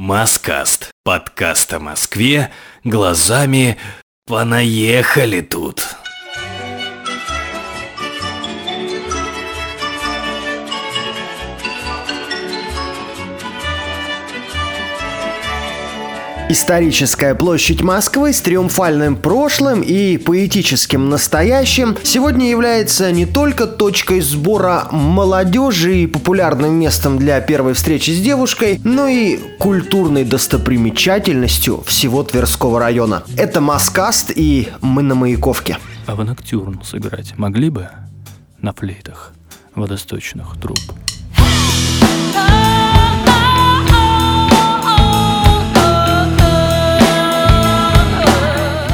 Маскаст. Подкаст о Москве глазами «Понаехали тут». Историческая площадь Москвы с триумфальным прошлым и поэтическим настоящим сегодня является не только точкой сбора молодежи и популярным местом для первой встречи с девушкой, но и культурной достопримечательностью всего Тверского района. Это Маскаст и мы на Маяковке. А в ноктюрн сыграть могли бы на флейтах водосточных труб?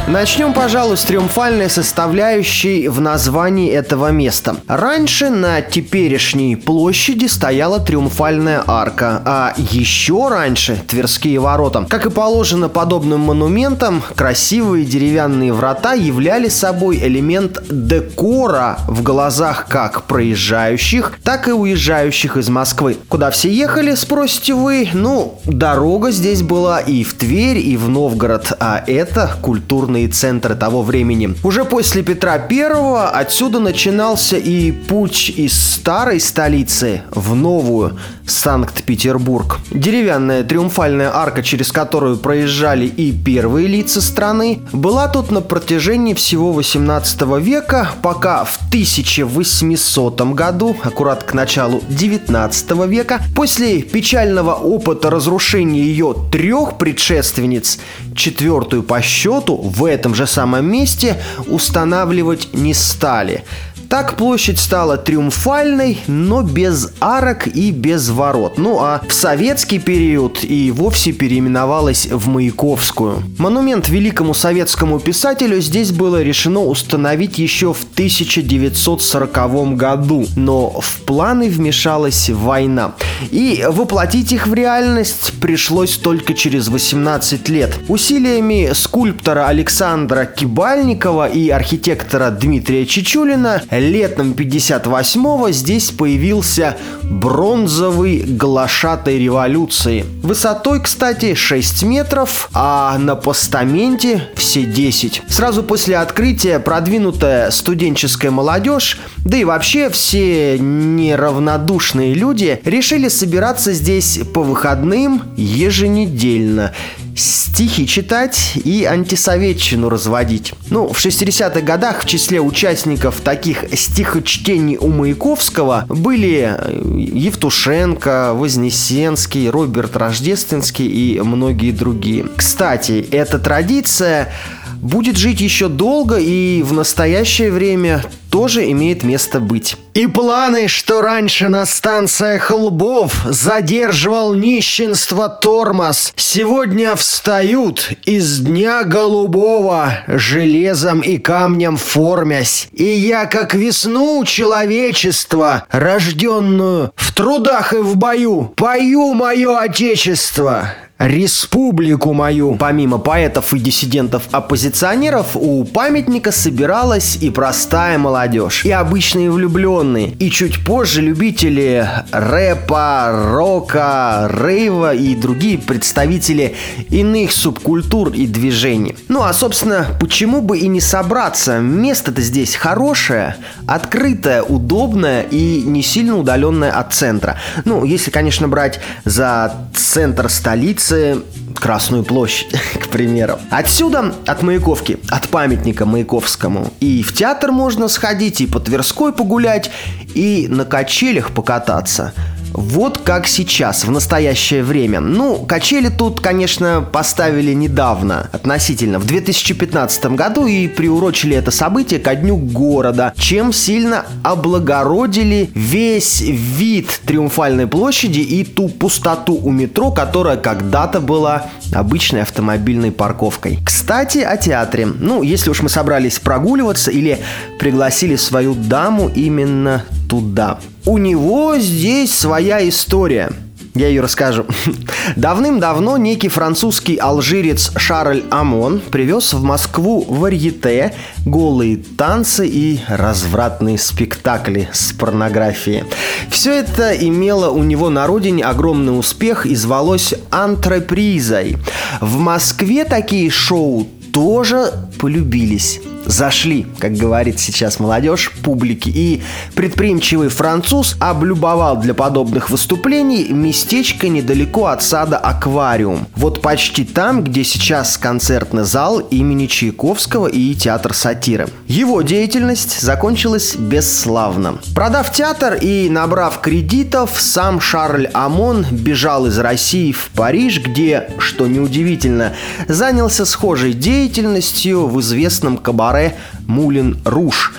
Начнем, пожалуй, с триумфальной составляющей в названии этого места. Раньше на теперешней площади стояла триумфальная арка, а еще раньше Тверские ворота. Как и положено подобным монументам, красивые деревянные врата являли собой элемент декора в глазах как проезжающих, так и уезжающих из Москвы. Куда все ехали, спросите вы? Ну, дорога здесь была и в Тверь, и в Новгород, а это культурный культурные центры того времени. Уже после Петра I отсюда начинался и путь из старой столицы в новую Санкт-Петербург. Деревянная триумфальная арка, через которую проезжали и первые лица страны, была тут на протяжении всего 18 века, пока в 1800 году, аккурат к началу 19 века, после печального опыта разрушения ее трех предшественниц, четвертую по счету в этом же самом месте устанавливать не стали. Так площадь стала триумфальной, но без арок и без ворот. Ну а в советский период и вовсе переименовалась в Маяковскую. Монумент великому советскому писателю здесь было решено установить еще в 1940 году, но в планы вмешалась война. И воплотить их в реальность пришлось только через 18 лет. Усилиями скульптора Александра Кибальникова и архитектора Дмитрия Чичулина летом 58-го здесь появился бронзовый глашатай революции. Высотой, кстати, 6 метров, а на постаменте все 10. Сразу после открытия продвинутая студенческая молодежь, да и вообще все неравнодушные люди решили собираться здесь по выходным еженедельно стихи читать и антисоветчину разводить. Ну, в 60-х годах в числе участников таких стихочтений у Маяковского были э, Евтушенко, Вознесенский, Роберт Рождественский и многие другие. Кстати, эта традиция будет жить еще долго и в настоящее время тоже имеет место быть. И планы, что раньше на станциях лбов задерживал нищенство тормоз, сегодня встают из дня голубого, железом и камнем формясь. И я, как весну человечества, рожденную в трудах и в бою, пою мое отечество республику мою. Помимо поэтов и диссидентов-оппозиционеров, у памятника собиралась и простая молодежь, и обычные влюбленные, и чуть позже любители рэпа, рока, рейва и другие представители иных субкультур и движений. Ну а, собственно, почему бы и не собраться? Место-то здесь хорошее, открытое, удобное и не сильно удаленное от центра. Ну, если, конечно, брать за центр столицы, улицы Красную площадь, к примеру. Отсюда, от Маяковки, от памятника Маяковскому, и в театр можно сходить, и по Тверской погулять, и на качелях покататься – вот как сейчас, в настоящее время. Ну, качели тут, конечно, поставили недавно, относительно, в 2015 году и приурочили это событие ко дню города, чем сильно облагородили весь вид Триумфальной площади и ту пустоту у метро, которая когда-то была обычной автомобильной парковкой. Кстати, о театре. Ну, если уж мы собрались прогуливаться или пригласили свою даму именно туда. У него здесь своя история. Я ее расскажу. Давным-давно некий французский алжирец Шарль Амон привез в Москву варьете, голые танцы и развратные спектакли с порнографией. Все это имело у него на родине огромный успех и звалось антрепризой. В Москве такие шоу тоже полюбились зашли, как говорит сейчас молодежь, публики. И предприимчивый француз облюбовал для подобных выступлений местечко недалеко от сада «Аквариум». Вот почти там, где сейчас концертный зал имени Чайковского и театр сатиры. Его деятельность закончилась бесславно. Продав театр и набрав кредитов, сам Шарль Амон бежал из России в Париж, где, что неудивительно, занялся схожей деятельностью в известном кабаре Маре Мулин Руш.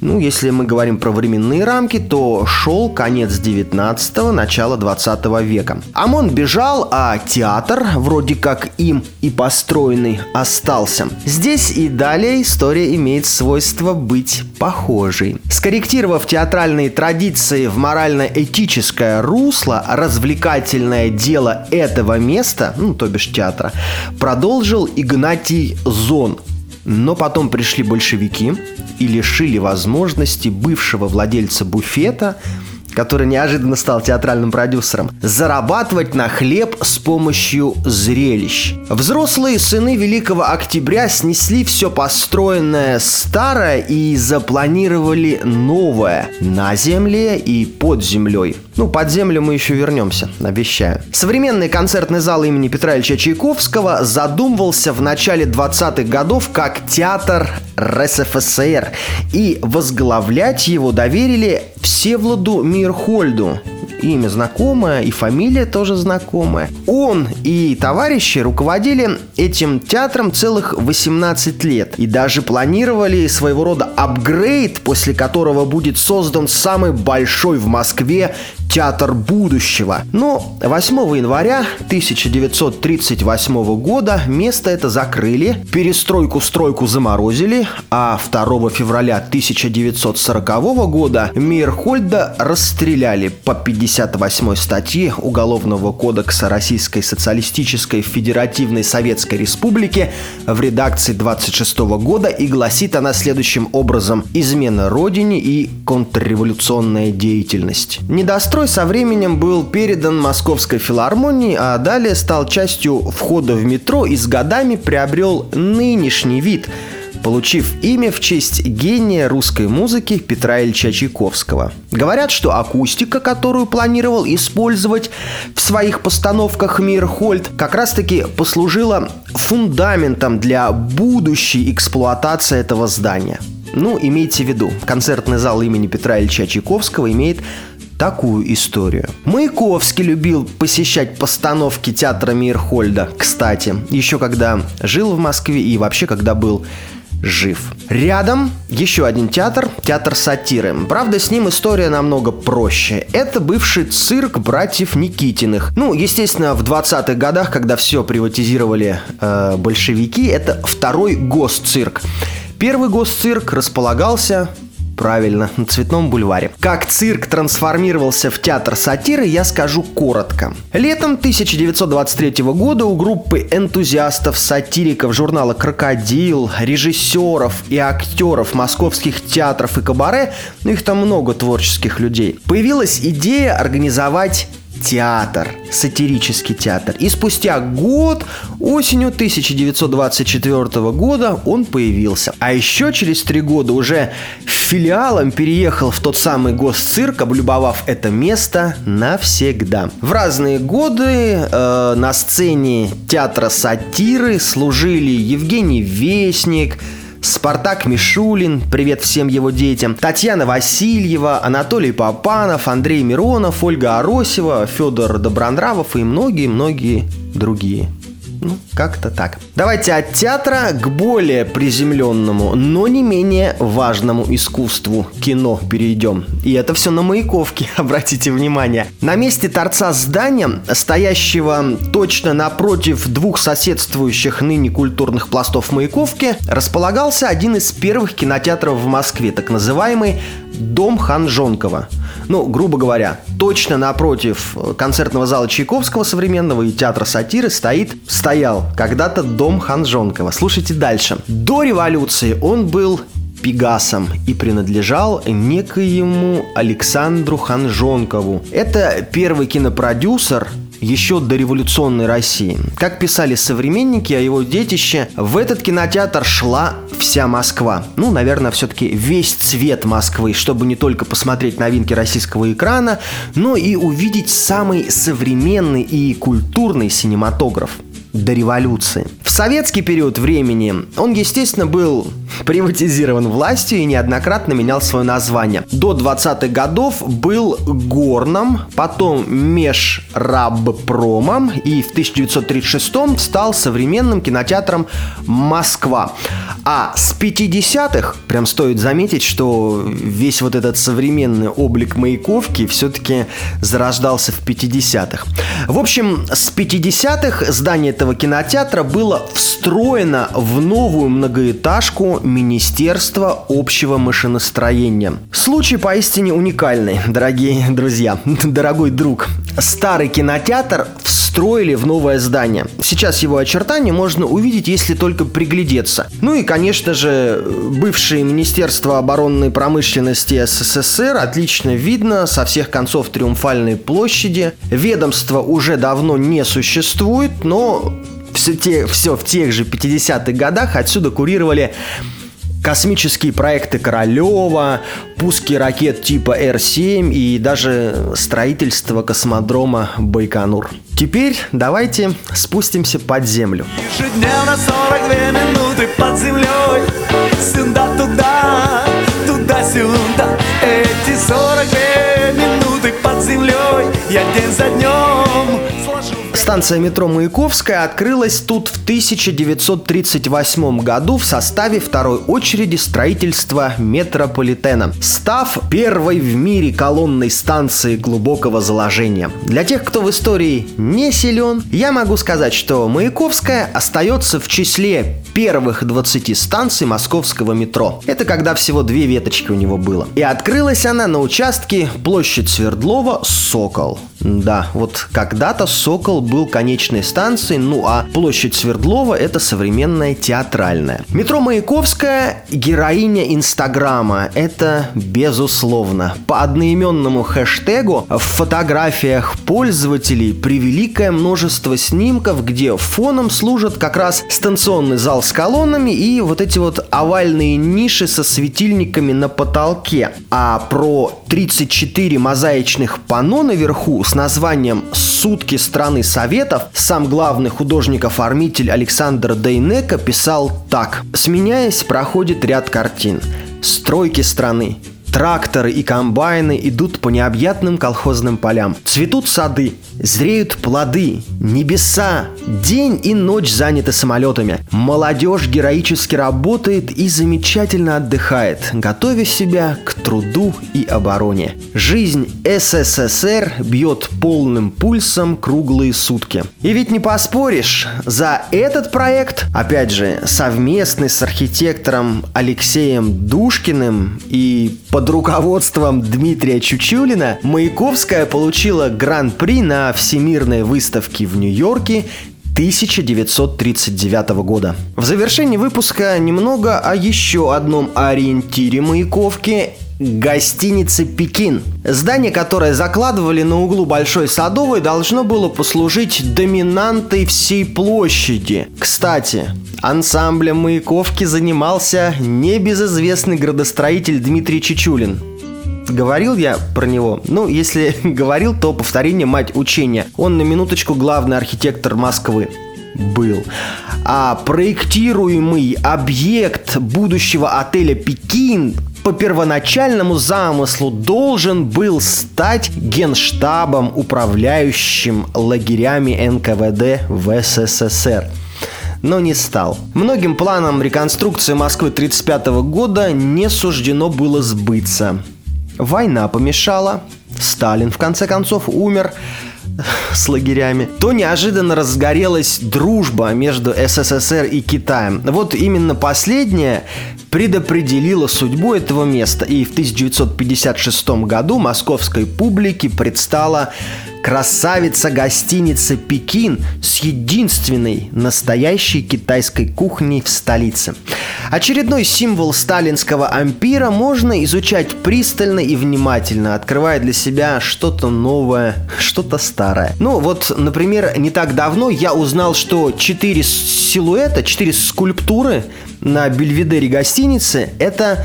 Ну, если мы говорим про временные рамки, то шел конец 19-го, начало 20 века. ОМОН бежал, а театр, вроде как им и построенный, остался. Здесь и далее история имеет свойство быть похожей. Скорректировав театральные традиции в морально-этическое русло, развлекательное дело этого места, ну, то бишь театра, продолжил Игнатий Зон, но потом пришли большевики и лишили возможности бывшего владельца буфета который неожиданно стал театральным продюсером, зарабатывать на хлеб с помощью зрелищ. Взрослые сыны Великого Октября снесли все построенное старое и запланировали новое на земле и под землей. Ну, под землю мы еще вернемся, обещаю. Современный концертный зал имени Петра Ильича Чайковского задумывался в начале 20-х годов как театр РСФСР, и возглавлять его доверили Всевладу Мирхольду, имя знакомое и фамилия тоже знакомая. Он и товарищи руководили этим театром целых 18 лет и даже планировали своего рода апгрейд, после которого будет создан самый большой в Москве театр будущего. Но 8 января 1938 года место это закрыли, перестройку-стройку заморозили, а 2 февраля 1940 года Мирхольда расстреляли по 58 статье Уголовного кодекса Российской Социалистической Федеративной Советской Республики в редакции 26 года и гласит она следующим образом «Измена Родине и контрреволюционная деятельность». Недострой Герой со временем был передан Московской филармонии, а далее стал частью входа в метро и с годами приобрел нынешний вид – получив имя в честь гения русской музыки Петра Ильича Чайковского. Говорят, что акустика, которую планировал использовать в своих постановках Мирхольд, как раз-таки послужила фундаментом для будущей эксплуатации этого здания. Ну, имейте в виду, концертный зал имени Петра Ильича Чайковского имеет такую историю. Маяковский любил посещать постановки театра Мирхольда, кстати, еще когда жил в Москве и вообще когда был жив. Рядом еще один театр, театр сатиры. Правда, с ним история намного проще. Это бывший цирк братьев Никитиных. Ну, естественно, в 20-х годах, когда все приватизировали э, большевики, это второй госцирк. Первый госцирк располагался Правильно, на Цветном бульваре. Как цирк трансформировался в театр сатиры, я скажу коротко. Летом 1923 года у группы энтузиастов, сатириков журнала «Крокодил», режиссеров и актеров московских театров и кабаре, ну их там много творческих людей, появилась идея организовать театр, сатирический театр. И спустя год, осенью 1924 года, он появился. А еще через три года уже филиалом переехал в тот самый госцирк, облюбовав это место навсегда. В разные годы э, на сцене театра сатиры служили Евгений Вестник, Спартак Мишулин, привет всем его детям, Татьяна Васильева, Анатолий Попанов, Андрей Миронов, Ольга Аросева, Федор Добронравов и многие-многие другие. Ну, как-то так. Давайте от театра к более приземленному, но не менее важному искусству кино перейдем. И это все на Маяковке, обратите внимание. На месте торца здания, стоящего точно напротив двух соседствующих ныне культурных пластов Маяковки, располагался один из первых кинотеатров в Москве, так называемый Дом Ханжонкова. Ну, грубо говоря, точно напротив концертного зала Чайковского современного и театра сатиры стоит, стоял когда-то дом Ханжонкова. Слушайте дальше. До революции он был Пегасом и принадлежал некоему Александру Ханжонкову. Это первый кинопродюсер, еще до революционной России. Как писали современники о его детище, в этот кинотеатр шла вся Москва. Ну, наверное, все-таки весь цвет Москвы, чтобы не только посмотреть новинки российского экрана, но и увидеть самый современный и культурный синематограф до революции. В советский период времени он, естественно, был приватизирован властью и неоднократно менял свое название. До 20-х годов был Горном, потом Межрабпромом и в 1936 стал современным кинотеатром Москва. А с 50-х, прям стоит заметить, что весь вот этот современный облик Маяковки все-таки зарождался в 50-х. В общем, с 50-х здание этого кинотеатра было встроено в новую многоэтажку Министерства общего машиностроения. Случай поистине уникальный, дорогие друзья, дорогой друг. Старый кинотеатр встроили в новое здание. Сейчас его очертания можно увидеть, если только приглядеться. Ну и, конечно же, бывшее Министерство оборонной промышленности СССР отлично видно со всех концов Триумфальной площади. Ведомство уже давно не существует, но все, те, все в тех же 50-х годах отсюда курировали космические проекты Королева, пуски ракет типа Р-7 и даже строительство космодрома Байконур. Теперь давайте спустимся под землю. Ежедневно 42 минуты под землей Сюда-туда, туда-сюда Эти 42 минуты под землей Я день за днем Станция метро Маяковская открылась тут в 1938 году в составе второй очереди строительства метрополитена, став первой в мире колонной станции глубокого заложения. Для тех, кто в истории не силен, я могу сказать, что Маяковская остается в числе первых 20 станций московского метро. Это когда всего две веточки у него было. И открылась она на участке площадь Свердлова Сокол. Да, вот когда-то Сокол был конечной станцией, ну а площадь Свердлова это современная театральная. Метро Маяковская – героиня Инстаграма. Это безусловно. По одноименному хэштегу в фотографиях пользователей превеликое множество снимков, где фоном служат как раз станционный зал с колоннами и вот эти вот овальные ниши со светильниками на потолке. А про 34 мозаичных панно наверху с названием «Сутки страны Советов» сам главный художник-оформитель Александр Дейнека писал так. «Сменяясь, проходит ряд картин. Стройки страны, Тракторы и комбайны идут по необъятным колхозным полям. Цветут сады, зреют плоды, небеса. День и ночь заняты самолетами. Молодежь героически работает и замечательно отдыхает, готовя себя к труду и обороне. Жизнь СССР бьет полным пульсом круглые сутки. И ведь не поспоришь, за этот проект, опять же, совместный с архитектором Алексеем Душкиным и под под руководством Дмитрия Чучулина Маяковская получила гран-при на Всемирной выставке в Нью-Йорке 1939 года. В завершении выпуска немного о еще одном ориентире Маяковки гостиницы «Пекин». Здание, которое закладывали на углу Большой Садовой, должно было послужить доминантой всей площади. Кстати, ансамблем Маяковки занимался небезызвестный градостроитель Дмитрий Чечулин. Говорил я про него? Ну, если говорил, то повторение мать учения. Он на минуточку главный архитектор Москвы был. А проектируемый объект будущего отеля «Пекин» по первоначальному замыслу должен был стать генштабом, управляющим лагерями НКВД в СССР но не стал. Многим планам реконструкции Москвы 1935 года не суждено было сбыться. Война помешала, Сталин в конце концов умер, с лагерями, то неожиданно разгорелась дружба между СССР и Китаем. Вот именно последняя предопределила судьбу этого места, и в 1956 году московской публике предстала красавица гостиница «Пекин» с единственной настоящей китайской кухней в столице. Очередной символ сталинского ампира можно изучать пристально и внимательно, открывая для себя что-то новое, что-то старое. Ну вот, например, не так давно я узнал, что четыре силуэта, четыре скульптуры на бельведере гостиницы – это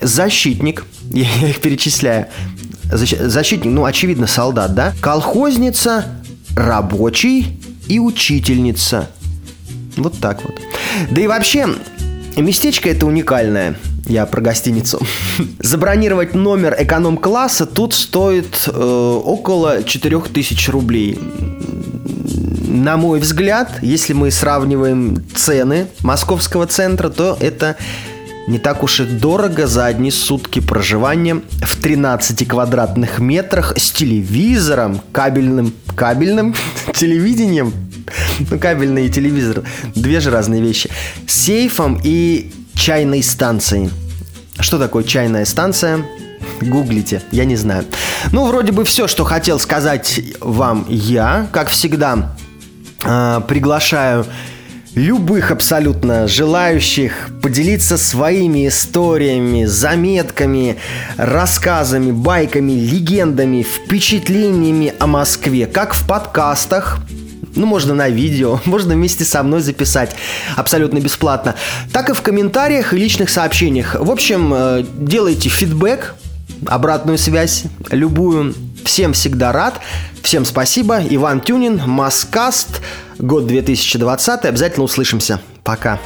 защитник, я их перечисляю, защитник, ну, очевидно, солдат, да? Колхозница, рабочий и учительница. Вот так вот. Да и вообще, местечко это уникальное. Я про гостиницу. Забронировать номер эконом-класса тут стоит э, около 4000 рублей. На мой взгляд, если мы сравниваем цены московского центра, то это не так уж и дорого за одни сутки проживания в 13 квадратных метрах с телевизором, кабельным, кабельным телевидением, ну кабельный и телевизор, две же разные вещи, сейфом и чайной станцией. Что такое чайная станция? Гуглите, я не знаю. Ну, вроде бы все, что хотел сказать вам я, как всегда, приглашаю любых абсолютно желающих поделиться своими историями, заметками, рассказами, байками, легендами, впечатлениями о Москве, как в подкастах, ну, можно на видео, можно вместе со мной записать абсолютно бесплатно, так и в комментариях и личных сообщениях. В общем, э, делайте фидбэк, обратную связь, любую. Всем всегда рад. Всем спасибо. Иван Тюнин, Маскаст, год 2020. Обязательно услышимся. Пока.